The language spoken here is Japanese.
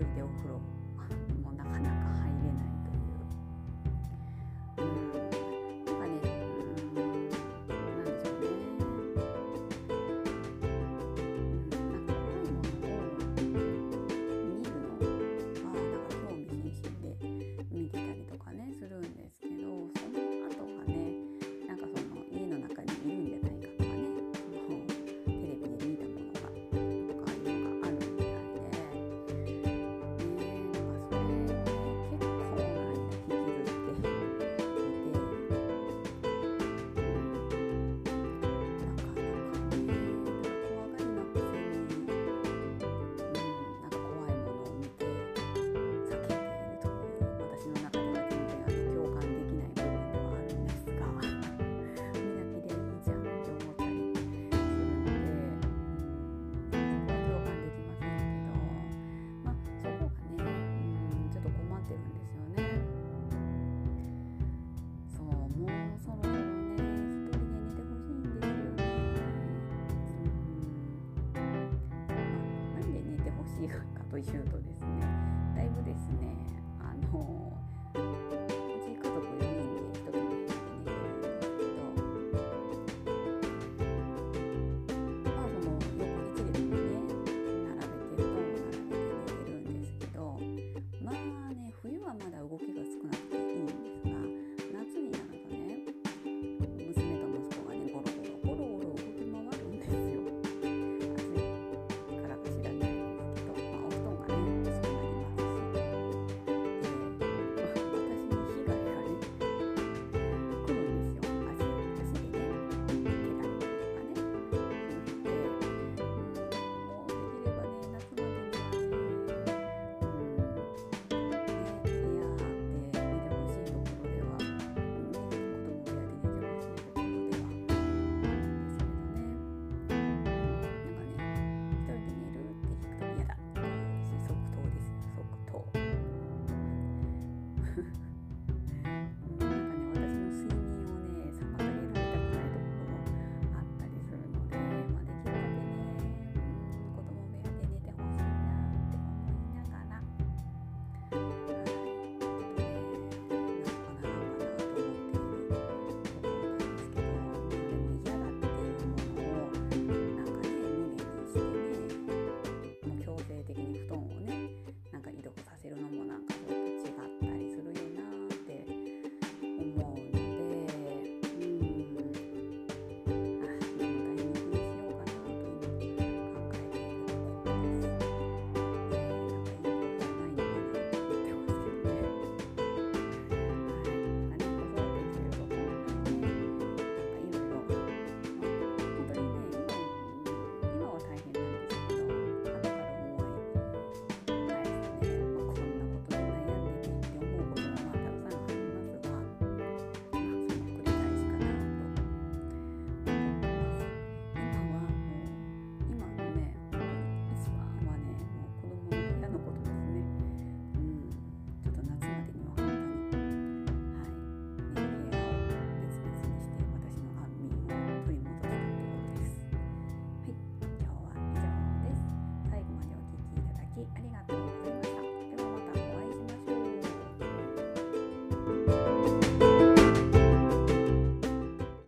人でお風呂もなかなか入がかというとですねだいぶですね